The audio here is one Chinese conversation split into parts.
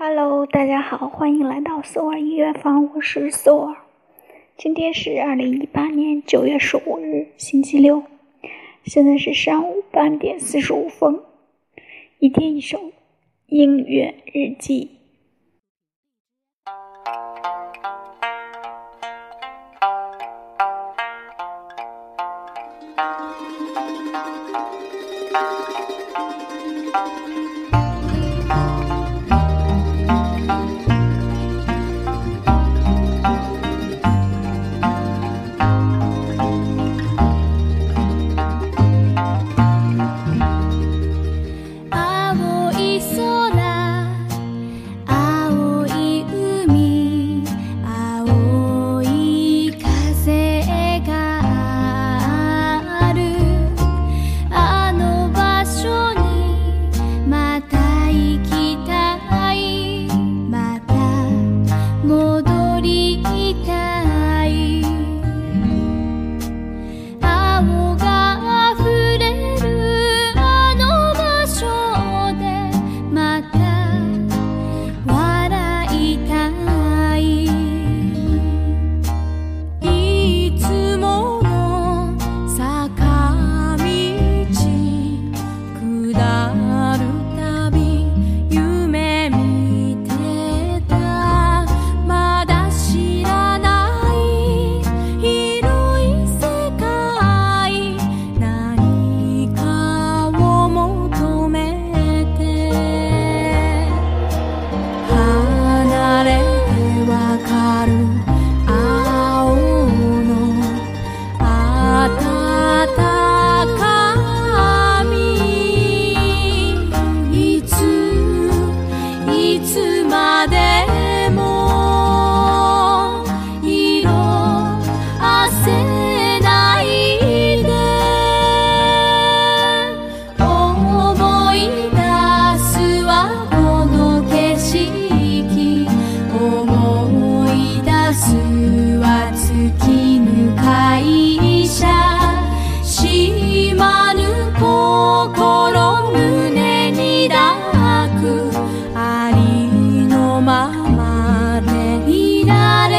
Hello，大家好，欢迎来到索尔音乐房，我是索尔。今天是二零一八年九月十五日，星期六，现在是上午八点四十五分。一天一首音乐日记。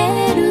れる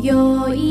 今宵。